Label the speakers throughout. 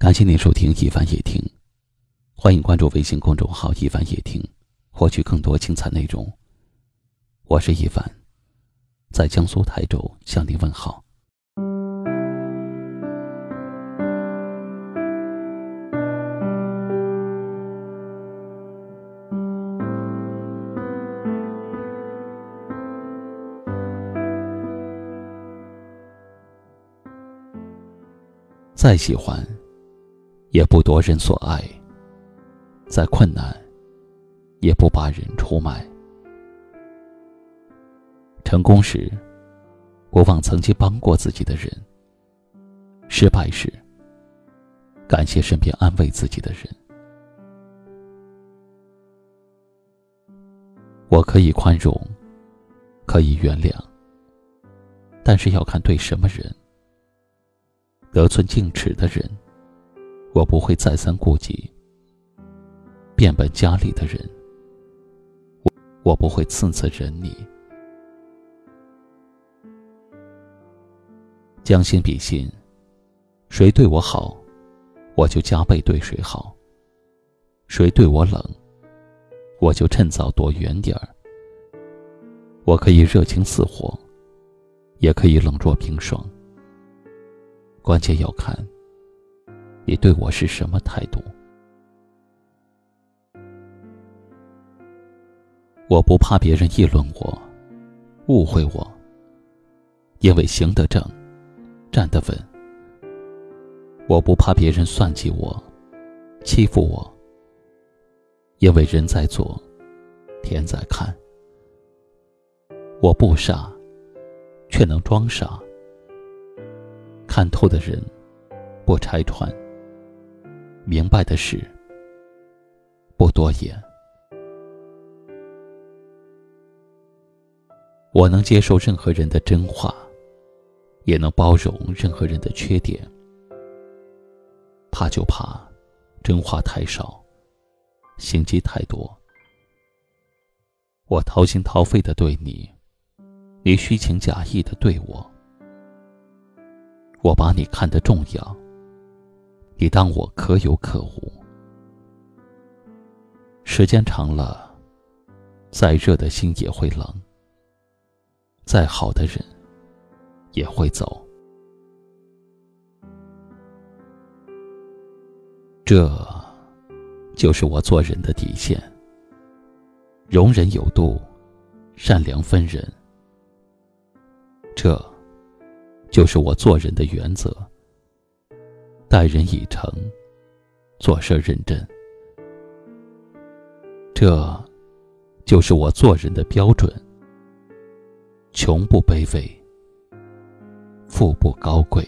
Speaker 1: 感谢您收听一凡夜听，欢迎关注微信公众号一凡夜听，获取更多精彩内容。我是一凡，在江苏台州向您问好。再喜欢。也不夺人所爱，再困难，也不把人出卖。成功时，不忘曾经帮过自己的人；失败时，感谢身边安慰自己的人。我可以宽容，可以原谅，但是要看对什么人。得寸进尺的人。我不会再三顾及，变本加厉的人，我我不会次次忍你。将心比心，谁对我好，我就加倍对谁好；谁对我冷，我就趁早躲远点儿。我可以热情似火，也可以冷若冰霜，关键要看。你对我是什么态度？我不怕别人议论我、误会我，因为行得正，站得稳。我不怕别人算计我、欺负我，因为人在做，天在看。我不傻，却能装傻。看透的人，不拆穿。明白的事，不多言。我能接受任何人的真话，也能包容任何人的缺点。怕就怕真话太少，心机太多。我掏心掏肺的对你，你虚情假意的对我。我把你看得重要。你当我可有可无，时间长了，再热的心也会冷，再好的人也会走。这，就是我做人的底线。容忍有度，善良分人。这，就是我做人的原则。待人以诚，做事认真，这，就是我做人的标准。穷不卑微，富不高贵。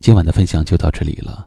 Speaker 1: 今晚的分享就到这里了。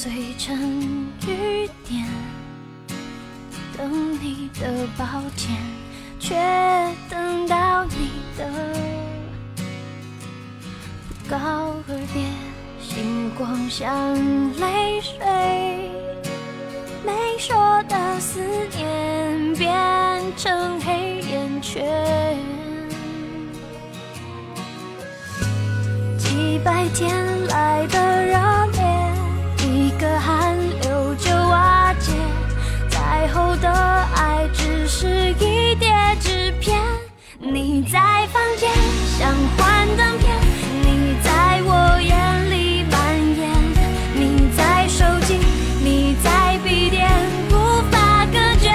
Speaker 2: 碎成雨点，等你的抱歉，却等到你的不告而别。星光像泪水，没说的思念变成黑眼圈，几百天来的在房间像幻灯片你在我眼里蔓延你在手机你在笔电无法隔绝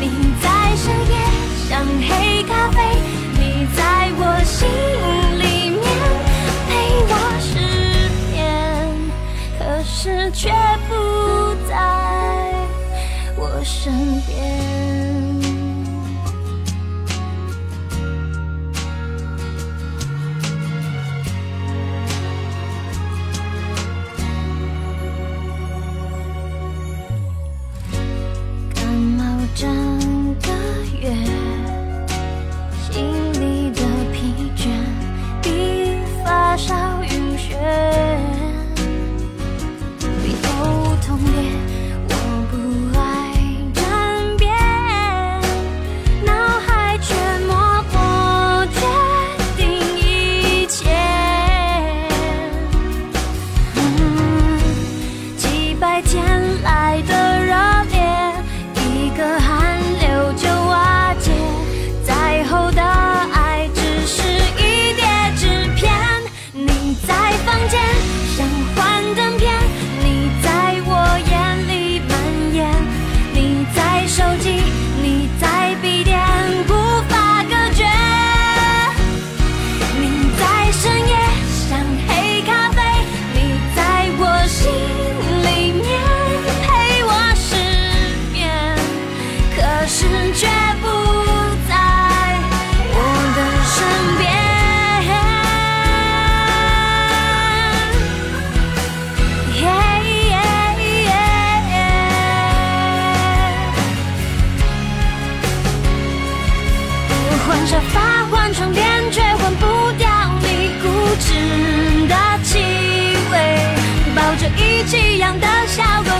Speaker 2: 你在深夜像黑咖啡你在我心里面陪我失眠可是却不在我身边。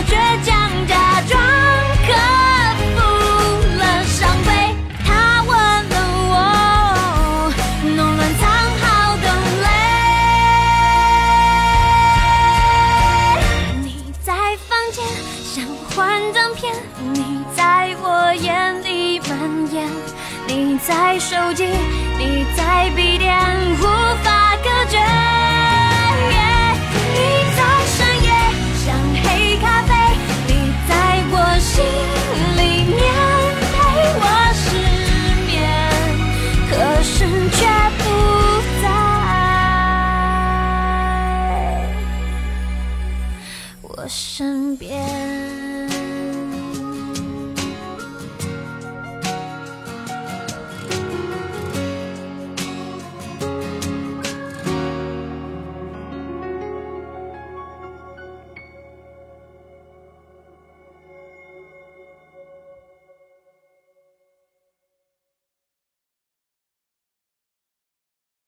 Speaker 2: 倔强假装克服了伤悲，他吻了我，弄乱藏好的泪。你在房间像幻灯片，你在我眼里蔓延，你在手机，你在笔。